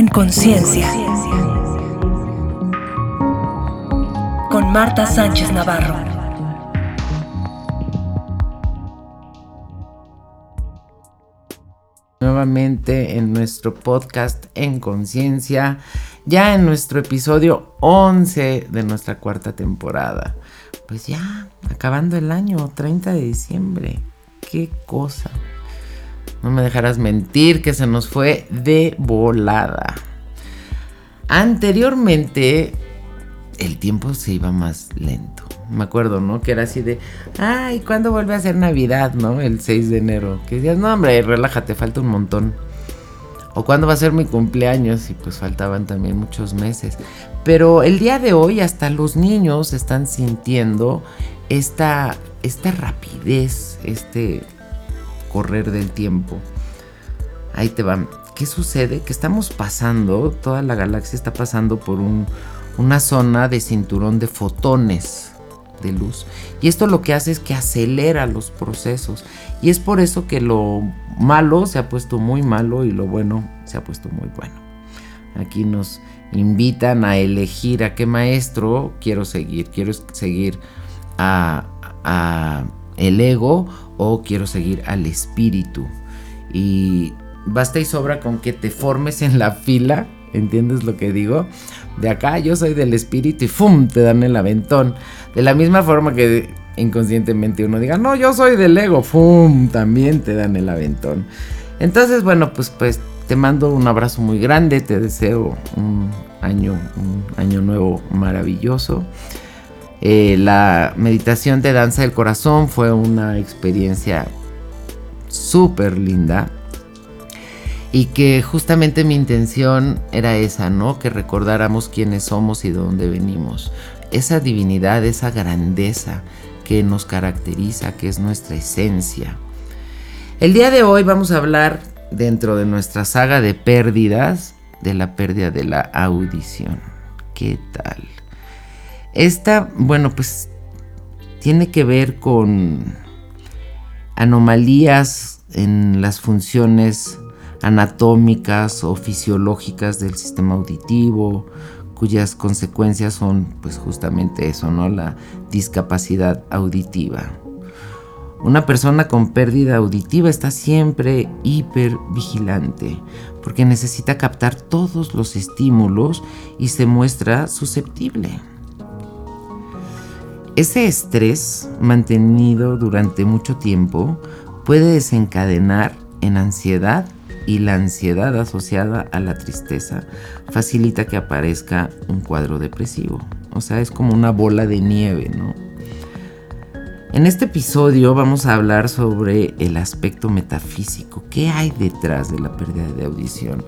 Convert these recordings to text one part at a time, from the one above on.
En conciencia. Con Marta Sánchez Navarro. Nuevamente en nuestro podcast En conciencia, ya en nuestro episodio 11 de nuestra cuarta temporada. Pues ya, acabando el año, 30 de diciembre. Qué cosa. No me dejarás mentir que se nos fue de volada. Anteriormente el tiempo se iba más lento. Me acuerdo, ¿no? Que era así de, ay, ¿cuándo vuelve a ser Navidad, no? El 6 de enero. Que decías, no, hombre, relájate, falta un montón. O cuándo va a ser mi cumpleaños y pues faltaban también muchos meses. Pero el día de hoy hasta los niños están sintiendo esta, esta rapidez, este correr del tiempo. Ahí te va. ¿Qué sucede? Que estamos pasando, toda la galaxia está pasando por una zona de cinturón de fotones de luz. Y esto lo que hace es que acelera los procesos. Y es por eso que lo malo se ha puesto muy malo y lo bueno se ha puesto muy bueno. Aquí nos invitan a elegir a qué maestro quiero seguir. Quiero seguir a, a el ego o quiero seguir al espíritu. Y basta y sobra con que te formes en la fila, ¿entiendes lo que digo? De acá yo soy del espíritu y ¡fum! te dan el aventón. De la misma forma que inconscientemente uno diga, no, yo soy del ego, ¡fum! también te dan el aventón. Entonces, bueno, pues, pues te mando un abrazo muy grande, te deseo un año, un año nuevo maravilloso. Eh, la meditación de danza del corazón fue una experiencia súper linda y que justamente mi intención era esa, ¿no? Que recordáramos quiénes somos y de dónde venimos. Esa divinidad, esa grandeza que nos caracteriza, que es nuestra esencia. El día de hoy vamos a hablar dentro de nuestra saga de pérdidas de la pérdida de la audición. ¿Qué tal? Esta, bueno, pues tiene que ver con anomalías en las funciones anatómicas o fisiológicas del sistema auditivo, cuyas consecuencias son pues justamente eso, ¿no? La discapacidad auditiva. Una persona con pérdida auditiva está siempre hiper vigilante porque necesita captar todos los estímulos y se muestra susceptible. Ese estrés mantenido durante mucho tiempo puede desencadenar en ansiedad y la ansiedad asociada a la tristeza facilita que aparezca un cuadro depresivo. O sea, es como una bola de nieve, ¿no? En este episodio vamos a hablar sobre el aspecto metafísico. ¿Qué hay detrás de la pérdida de audición?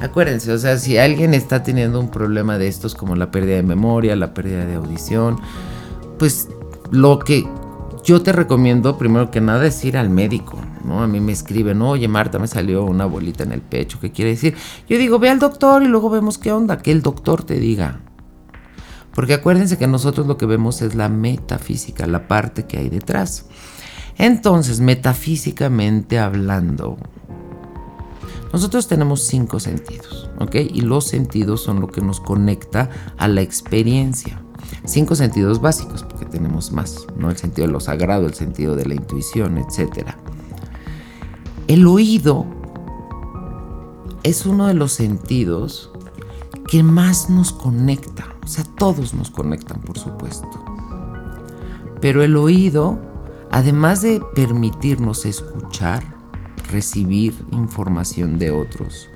Acuérdense, o sea, si alguien está teniendo un problema de estos como la pérdida de memoria, la pérdida de audición, pues lo que yo te recomiendo primero que nada es ir al médico, ¿no? A mí me escriben, oye Marta, me salió una bolita en el pecho, ¿qué quiere decir? Yo digo, ve al doctor y luego vemos qué onda, que el doctor te diga. Porque acuérdense que nosotros lo que vemos es la metafísica, la parte que hay detrás. Entonces, metafísicamente hablando, nosotros tenemos cinco sentidos, ¿ok? Y los sentidos son lo que nos conecta a la experiencia cinco sentidos básicos, porque tenemos más, ¿no? El sentido de lo sagrado, el sentido de la intuición, etc. El oído es uno de los sentidos que más nos conecta, o sea, todos nos conectan, por supuesto. Pero el oído, además de permitirnos escuchar, recibir información de otros,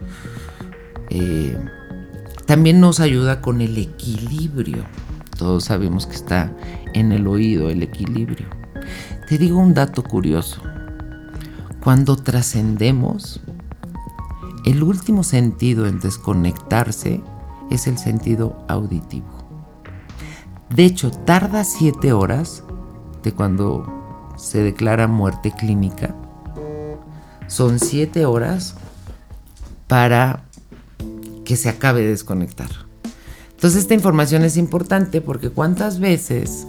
eh, también nos ayuda con el equilibrio todos sabemos que está en el oído el equilibrio. Te digo un dato curioso. Cuando trascendemos, el último sentido en desconectarse es el sentido auditivo. De hecho, tarda siete horas de cuando se declara muerte clínica. Son siete horas para que se acabe de desconectar. Entonces esta información es importante porque cuántas veces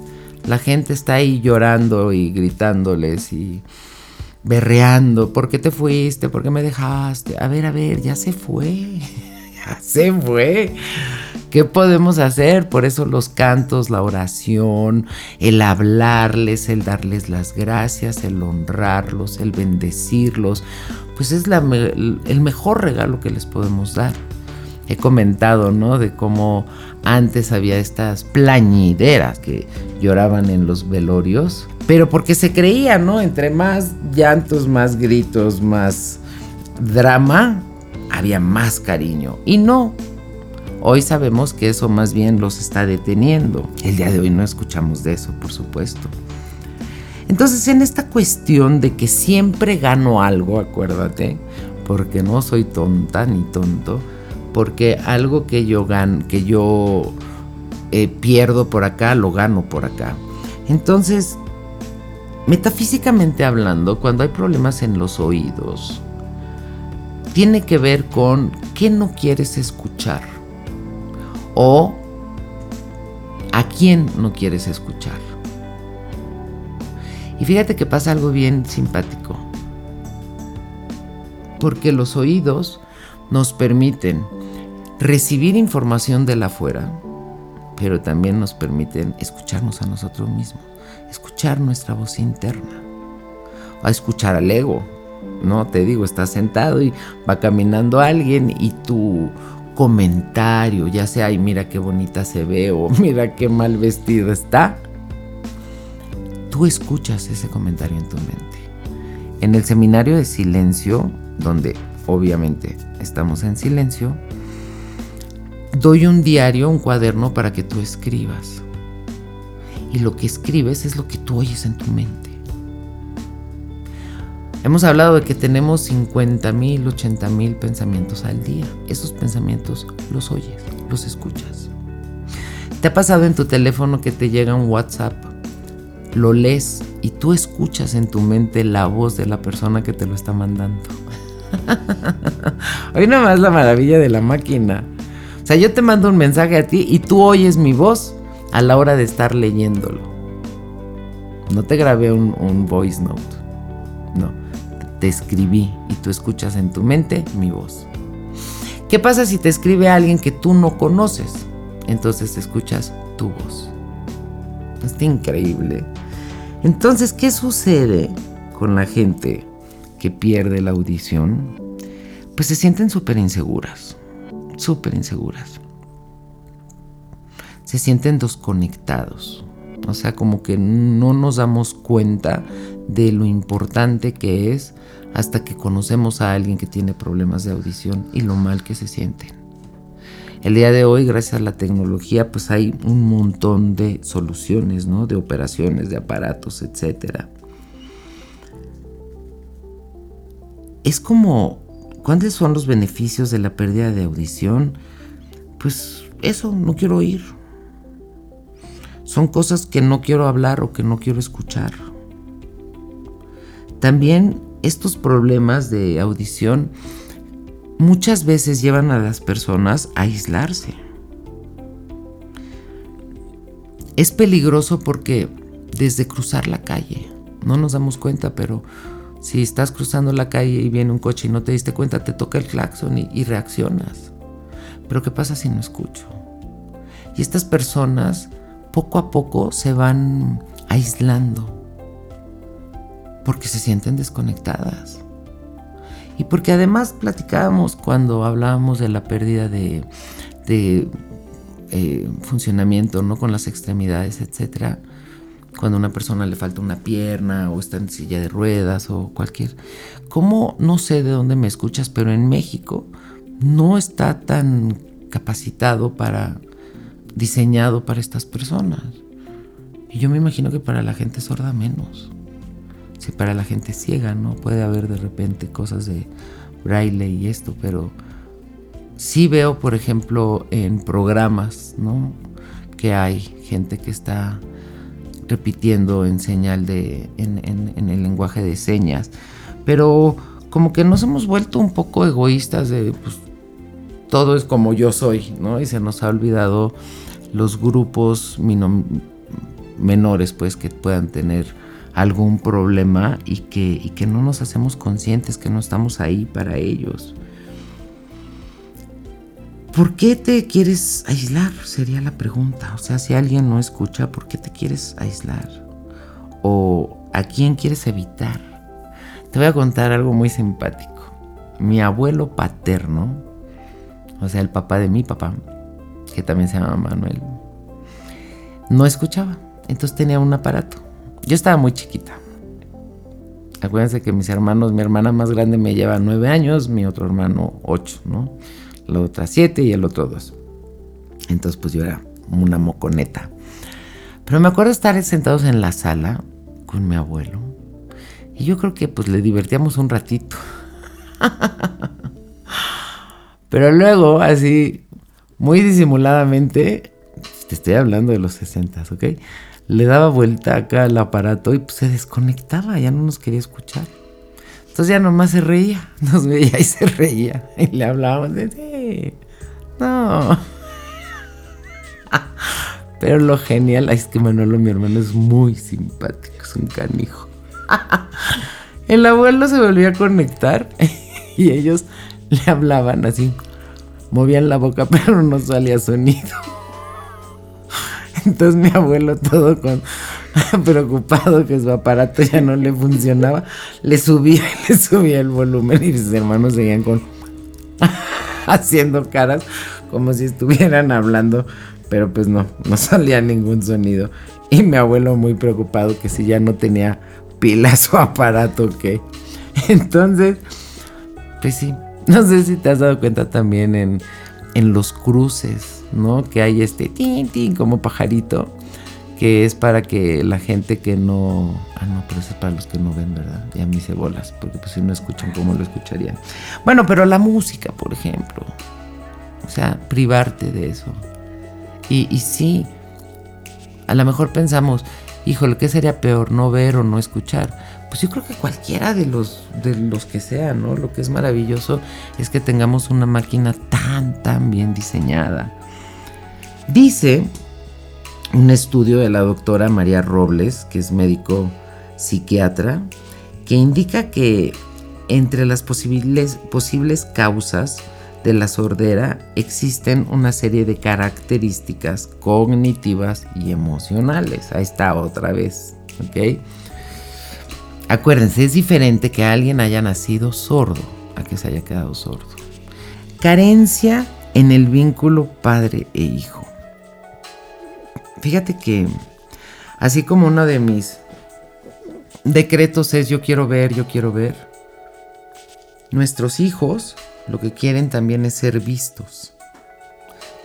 la gente está ahí llorando y gritándoles y berreando, ¿por qué te fuiste? ¿Por qué me dejaste? A ver, a ver, ya se fue. ya se fue. ¿Qué podemos hacer? Por eso los cantos, la oración, el hablarles, el darles las gracias, el honrarlos, el bendecirlos, pues es el mejor regalo que les podemos dar. He comentado, ¿no? De cómo antes había estas plañideras que lloraban en los velorios, pero porque se creía, ¿no? Entre más llantos, más gritos, más drama, había más cariño. Y no, Hoy sabemos que eso más bien los está deteniendo. El día de hoy no escuchamos de eso, por supuesto. Entonces, en esta cuestión de que siempre gano algo, acuérdate, porque no soy tonta ni tonto, porque algo que yo gan que yo eh, pierdo por acá, lo gano por acá. Entonces, metafísicamente hablando, cuando hay problemas en los oídos, tiene que ver con qué no quieres escuchar o a quién no quieres escuchar. Y fíjate que pasa algo bien simpático. Porque los oídos nos permiten recibir información de la afuera, pero también nos permiten escucharnos a nosotros mismos, escuchar nuestra voz interna, o escuchar al ego. No, te digo, estás sentado y va caminando alguien y tú comentario, ya sea, mira qué bonita se ve o mira qué mal vestido está, tú escuchas ese comentario en tu mente. En el seminario de silencio, donde obviamente estamos en silencio, doy un diario, un cuaderno para que tú escribas. Y lo que escribes es lo que tú oyes en tu mente. Hemos hablado de que tenemos 50 mil, 80 mil pensamientos al día. Esos pensamientos los oyes, los escuchas. ¿Te ha pasado en tu teléfono que te llega un WhatsApp? Lo lees y tú escuchas en tu mente la voz de la persona que te lo está mandando. Hoy nada más la maravilla de la máquina. O sea, yo te mando un mensaje a ti y tú oyes mi voz a la hora de estar leyéndolo. No te grabé un, voice note. No te escribí y tú escuchas en tu mente mi voz. ¿Qué pasa si te escribe alguien que tú no conoces? Entonces escuchas tu voz. Está increíble. Entonces, ¿qué sucede con la gente que pierde la audición? Pues se sienten súper inseguras, súper inseguras. Se sienten desconectados. O sea, como que no nos damos cuenta de lo importante que es hasta que conocemos a alguien que tiene problemas de audición y lo mal que se sienten. El día de hoy, gracias a la tecnología, pues hay un montón de soluciones, ¿no? De operaciones, de aparatos, etc. Es como, ¿cuáles son los beneficios de la pérdida de audición? Pues eso, no quiero oír. Son cosas que no quiero hablar o que no quiero escuchar. También estos problemas de audición muchas veces llevan a las personas a aislarse. Es peligroso porque desde cruzar la calle, no nos damos cuenta, pero si estás cruzando la calle y viene un coche y no te diste cuenta, te toca el claxon y, reaccionas. Pero ¿qué pasa si no escucho? Y estas personas poco a poco se van aislando porque se sienten desconectadas. Y porque además platicábamos cuando hablábamos de la pérdida de, eh, funcionamiento ¿no? con las extremidades, etc. Cuando a una persona le falta una pierna o está en silla de ruedas o cualquier... ¿Cómo? No sé de dónde me escuchas, pero en México no está tan capacitado para... diseñado para estas personas. Y yo me imagino que para la gente sorda menos si para la gente ciega, ¿no? Puede haber de repente cosas de braille y esto, pero sí veo, por ejemplo, en programas, ¿no? Que hay gente que está repitiendo en señal de, en, en el lenguaje de señas, pero como que nos hemos vuelto un poco egoístas de, pues, todo es como yo soy, ¿no? Y se nos ha olvidado los grupos menores, pues, que puedan tener algún problema y que, que no nos hacemos conscientes que no estamos ahí para ellos. ¿Por qué te quieres aislar? Sería la pregunta. O sea, si alguien no escucha, ¿por qué te quieres aislar? ¿O a quién quieres evitar? Te voy a contar algo muy simpático. Mi abuelo paterno, o sea, el papá de mi papá, que también se llama Manuel, no escuchaba. Entonces tenía un aparato. Yo estaba muy chiquita. Acuérdense que mis hermanos, mi hermana más grande me lleva nueve años, mi otro hermano ocho, ¿no? La otra siete y el otro dos. Entonces pues yo era una moconeta. Pero me acuerdo estar sentados en la sala con mi abuelo. Y yo creo que pues le divertíamos un ratito. Pero luego, así, muy disimuladamente, te estoy hablando de los 60, ¿ok? le daba vuelta acá al aparato y pues, se desconectaba, ya no nos quería escuchar. Entonces ya nomás se reía, nos veía y se reía. Y le hablábamos de, sí, no. Pero lo genial es que Manolo, mi hermano, es muy simpático, es un canijo. El abuelo se volvió a conectar y ellos le hablaban así. Movían la boca, pero no salía sonido. Entonces mi abuelo todo con preocupado que su aparato ya no le funcionaba, le subía le subía el volumen y sus hermanos seguían con haciendo caras como si estuvieran hablando, pero pues no, no salía ningún sonido. Y mi abuelo muy preocupado que si ya no tenía pila su aparato, que entonces, pues sí, no sé si te has dado cuenta también en, en los cruces ¿no? Que hay este tin, tin, como pajarito, que es para que la gente que no... Ah, no, pero eso es para los que no ven, ¿verdad? Ya me hice bolas, porque pues si no escuchan, ¿cómo lo escucharían? Bueno, pero la música, por ejemplo. O sea, privarte de eso. Y, sí, a lo mejor pensamos, híjole, ¿qué sería peor, no ver o no escuchar? pues yo creo que cualquiera de los, de los que sean, ¿no? Lo que es maravilloso es que tengamos una máquina tan, tan bien diseñada. Dice un estudio de la doctora María Robles, que es médico psiquiatra, que indica que entre las posibles, posibles causas de la sordera existen una serie de características cognitivas y emocionales. Ahí está otra vez, ¿ok? Acuérdense, es diferente que alguien haya nacido sordo a que se haya quedado sordo. Carencia en el vínculo padre e hijo. Fíjate que así como uno de mis decretos es yo quiero ver, yo quiero ver, nuestros hijos lo que quieren también es ser vistos.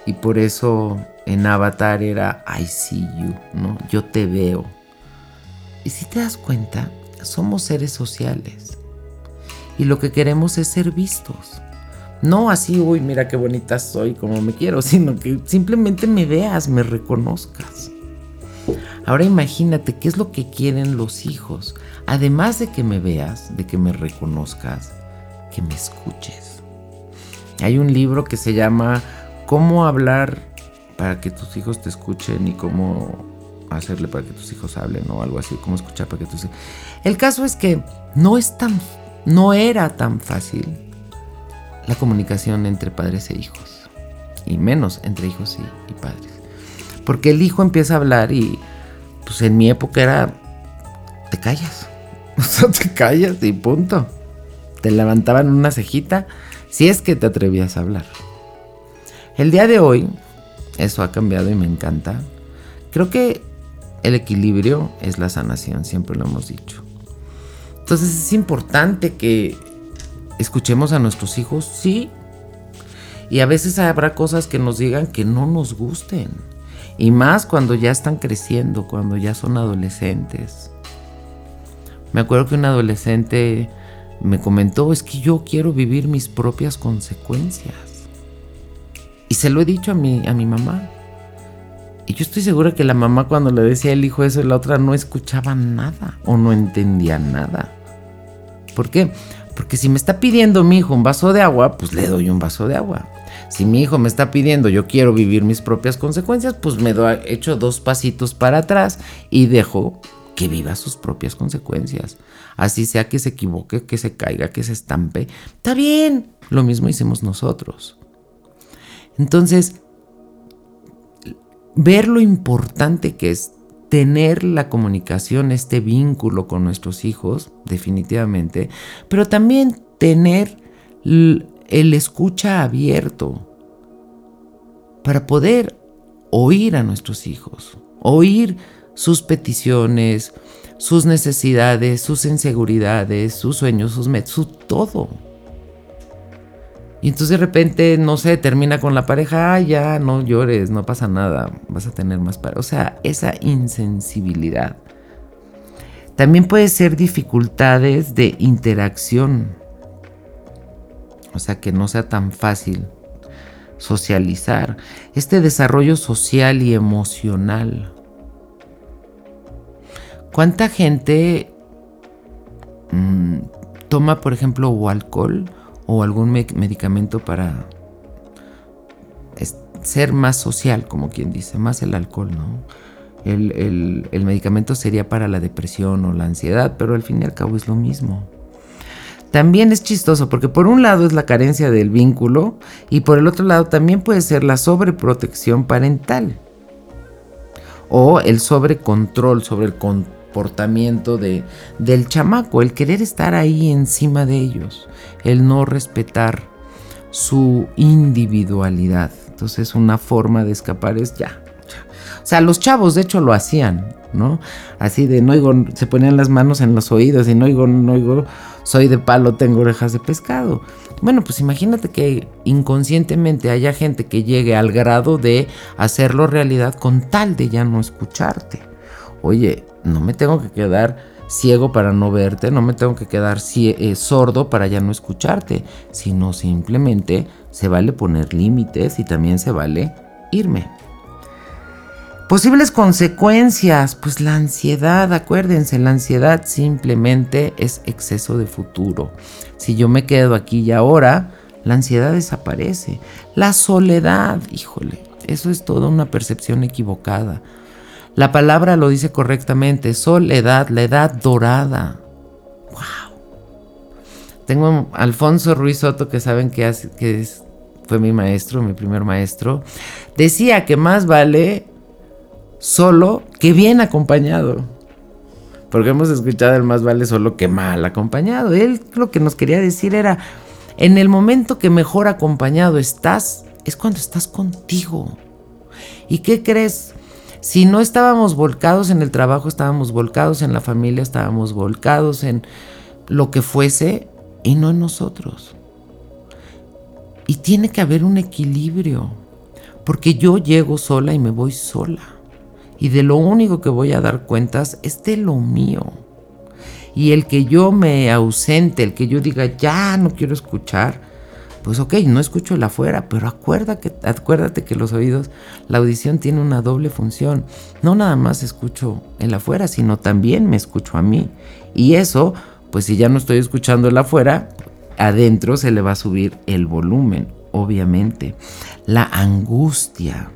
Y por eso en Avatar era I see you, ¿no? Yo te veo. Y si te das cuenta, somos seres sociales. Y lo que queremos es ser vistos. No así, uy, mira qué bonita soy, como me quiero, sino que simplemente me veas, me reconozcas. Ahora imagínate qué es lo que quieren los hijos. Además de que me veas, de que me reconozcas, que me escuches. Hay un libro que se llama Cómo hablar para que tus hijos te escuchen y cómo hacerle para que tus hijos hablen o algo así, cómo escuchar para que tus hijos... El caso es que no es tan no era tan fácil la comunicación entre padres e hijos y menos entre hijos y, padres. Porque el hijo empieza a hablar y pues en mi época era te callas. O sea, te callas y punto. Te levantaban una cejita si es que te atrevías a hablar. El día de hoy, eso ha cambiado y me encanta. Creo que el equilibrio es la sanación, siempre lo hemos dicho. Entonces es importante que escuchemos a nuestros hijos, sí. Y a veces habrá cosas que nos digan que no nos gusten. Y más cuando ya están creciendo, cuando ya son adolescentes. Me acuerdo que un adolescente me comentó, es que yo quiero vivir mis propias consecuencias. Y se lo he dicho a mi, a mi mamá. Y yo estoy segura que la mamá cuando le decía el hijo eso, la otra no escuchaba nada o no entendía nada. ¿Por qué? Porque si me está pidiendo mi hijo un vaso de agua, pues le doy un vaso de agua. Si mi hijo me está pidiendo yo quiero vivir mis propias consecuencias, pues me doy, echo dos pasitos para atrás y dejo que viva sus propias consecuencias. Así sea que se equivoque, que se caiga, que se estampe. Está bien. Lo mismo hicimos nosotros. Entonces, ver lo importante que es tener la comunicación, este vínculo con nuestros hijos, definitivamente, pero también tener el escucha abierto para poder oír a nuestros hijos, oír sus peticiones, sus necesidades, sus inseguridades, sus sueños, sus metas, su todo. Y entonces de repente, no sé, termina con la pareja, ya, no llores, no pasa nada, vas a tener más para. O sea, esa insensibilidad. También puede ser dificultades de interacción. O sea, que no sea tan fácil socializar. Este desarrollo social y emocional. ¿Cuánta gente mm, toma, por ejemplo, o alcohol o algún medicamento para ser más social, como quien dice, más el alcohol, ¿no? El, el, medicamento sería para la depresión o la ansiedad, pero al fin y al cabo es lo mismo. También es chistoso porque por un lado es la carencia del vínculo y por el otro lado también puede ser la sobreprotección parental o el sobrecontrol sobre el comportamiento de, del chamaco, el querer estar ahí encima de ellos el no respetar su individualidad. Entonces una forma de escapar es ya. O sea, los chavos de hecho lo hacían, ¿no? Así de no oigo, se ponían las manos en los oídos y no oigo, no oigo, soy de palo, tengo orejas de pescado. Bueno, pues imagínate que inconscientemente haya gente que llegue al grado de hacerlo realidad con tal de ya no escucharte. Oye, no me tengo que quedar ciego para no verte, no me tengo que quedar eh, sordo para ya no escucharte, sino simplemente se vale poner límites y también se vale irme. Posibles consecuencias, pues la ansiedad, acuérdense, la ansiedad simplemente es exceso de futuro. Si yo me quedo aquí y ahora, la ansiedad desaparece. La soledad, híjole, eso es toda una percepción equivocada. La palabra lo dice correctamente, soledad, la edad dorada. ¡Wow! Tengo a Alfonso Ruiz Soto, que saben que, fue mi maestro, mi primer maestro. Decía que más vale solo que bien acompañado. Porque hemos escuchado el más vale solo que mal acompañado. Él lo que nos quería decir era, en el momento que mejor acompañado estás, es cuando estás contigo. ¿Y qué crees? Si no estábamos volcados en el trabajo, estábamos volcados en la familia, estábamos volcados en lo que fuese y no en nosotros. Y tiene que haber un equilibrio, porque yo llego sola y me voy sola. Y de lo único que voy a dar cuentas es de lo mío. Y el que yo me ausente, el que yo diga, ya no quiero escuchar, pues ok, no escucho el afuera, pero acuérdate, que los oídos, la audición tiene una doble función. No nada más escucho el afuera, sino también me escucho a mí. Y eso, pues si ya no estoy escuchando el afuera, adentro se le va a subir el volumen, obviamente. La angustia,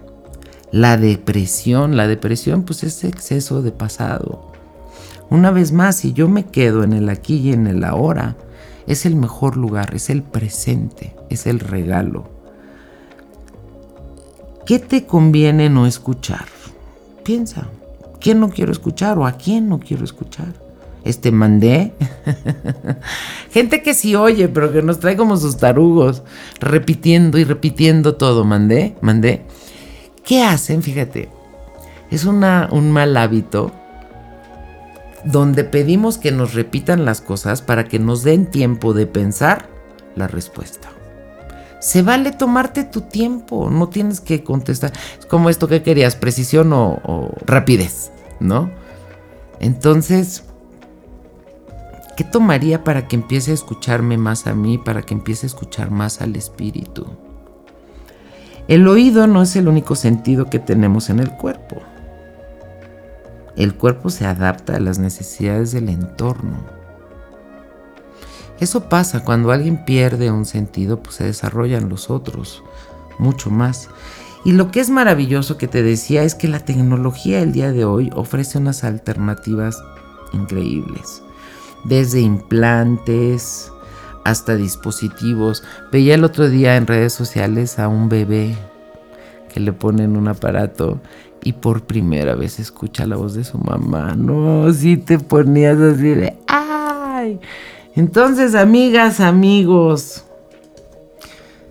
la depresión, la depresión pues es exceso de pasado. Una vez más, si yo me quedo en el aquí y en el ahora, es el mejor lugar, es el presente, es el regalo. ¿Qué te conviene no escuchar? Piensa, ¿quién no quiero escuchar o a quién no quiero escuchar? Este mandé. Gente que sí oye, pero que nos trae como sus tarugos, repitiendo y repitiendo todo. Mandé, mandé. ¿Qué hacen? Fíjate, es una, un mal hábito donde pedimos que nos repitan las cosas para que nos den tiempo de pensar la respuesta. Se vale tomarte tu tiempo, no tienes que contestar. Es como esto que querías, precisión o, rapidez, ¿no? Entonces, ¿qué tomaría para que empiece a escucharme más a mí, para que empiece a escuchar más al espíritu? El oído no es el único sentido que tenemos en el cuerpo. El cuerpo se adapta a las necesidades del entorno. Eso pasa cuando alguien pierde un sentido, pues se desarrollan los otros, mucho más. Y lo que es maravilloso que te decía es que la tecnología el día de hoy ofrece unas alternativas increíbles. Desde implantes hasta dispositivos. Veía el otro día en redes sociales a un bebé que le ponen un aparato y por primera vez escucha la voz de su mamá. No, si te ponías así de ¡ay! Entonces, amigas, amigos,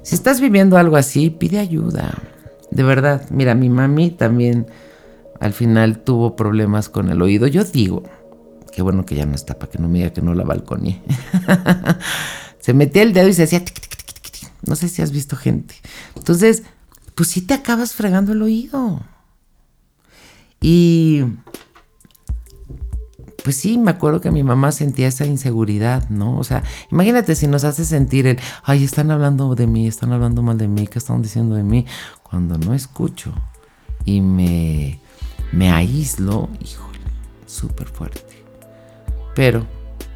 si estás viviendo algo así, pide ayuda. De verdad, mira, mi mami también al final tuvo problemas con el oído. Yo digo, qué bueno que ya no está, para que no me diga que no la balconé. se metía el dedo y se hacía... No sé si has visto gente. Entonces, pues sí te acabas fregando el oído. Y pues sí, me acuerdo que mi mamá sentía esa inseguridad, ¿no? O sea, imagínate si nos hace sentir el, ay, están hablando de mí, están hablando mal de mí, ¿qué están diciendo de mí? Cuando no escucho y me, me aíslo, híjole, súper fuerte. Pero,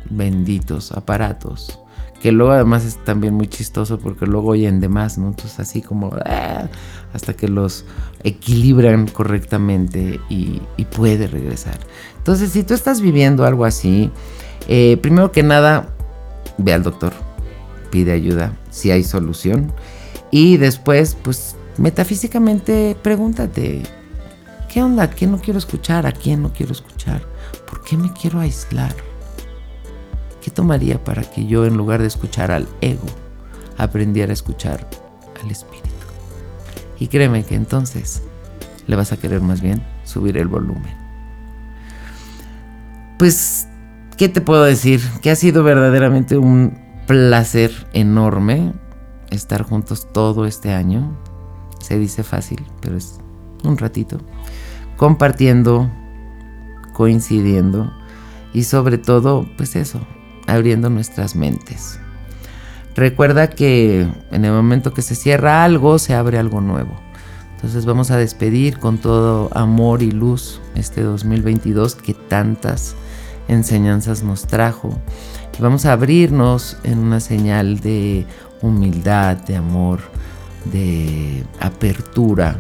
benditos aparatos que luego además es también muy chistoso porque luego oyen de más, ¿no? Entonces así como ah", hasta que los equilibran correctamente y, puede regresar. Entonces si tú estás viviendo algo así, eh, primero que nada, ve al doctor, pide ayuda si hay solución y después pues metafísicamente pregúntate, ¿qué onda? ¿A quién no quiero escuchar? ¿A quién no quiero escuchar? ¿Por qué me quiero aislar? ¿Qué tomaría para que yo en lugar de escuchar al ego, aprendiera a escuchar al espíritu? Y créeme que entonces le vas a querer más bien subir el volumen. Pues, ¿qué te puedo decir? Que ha sido verdaderamente un placer enorme estar juntos todo este año. Se dice fácil, pero es un ratito. Compartiendo, coincidiendo y sobre todo, pues eso, abriendo nuestras mentes. Recuerda que en el momento que se cierra algo, se abre algo nuevo. Entonces vamos a despedir con todo amor y luz este 2022 que tantas enseñanzas nos trajo. Y vamos a abrirnos en una señal de humildad, de amor, de apertura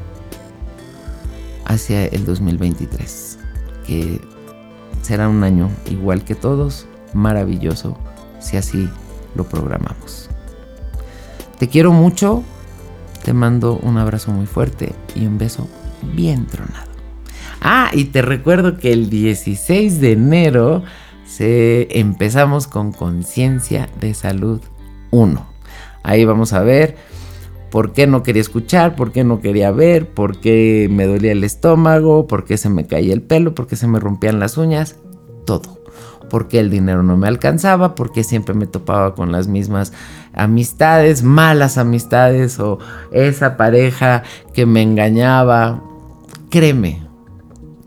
hacia el 2023, que será un año igual que todos, maravilloso si así lo programamos. Te quiero mucho, te mando un abrazo muy fuerte y un beso bien tronado. Ah, y te recuerdo que el 16 de enero empezamos con Conciencia de Salud 1. Ahí vamos a ver por qué no quería escuchar, por qué no quería ver, por qué me dolía el estómago, por qué se me caía el pelo, por qué se me rompían las uñas, todo porque el dinero no me alcanzaba, porque siempre me topaba con las mismas amistades, malas amistades o esa pareja que me engañaba. Créeme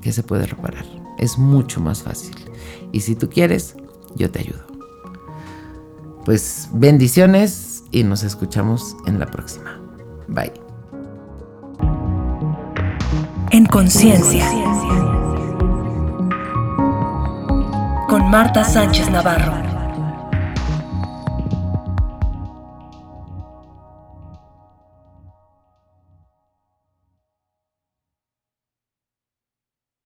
que se puede reparar. Es mucho más fácil. Y si tú quieres, yo te ayudo. Pues bendiciones y nos escuchamos en la próxima. Bye. En conciencia con Marta Sánchez Navarro.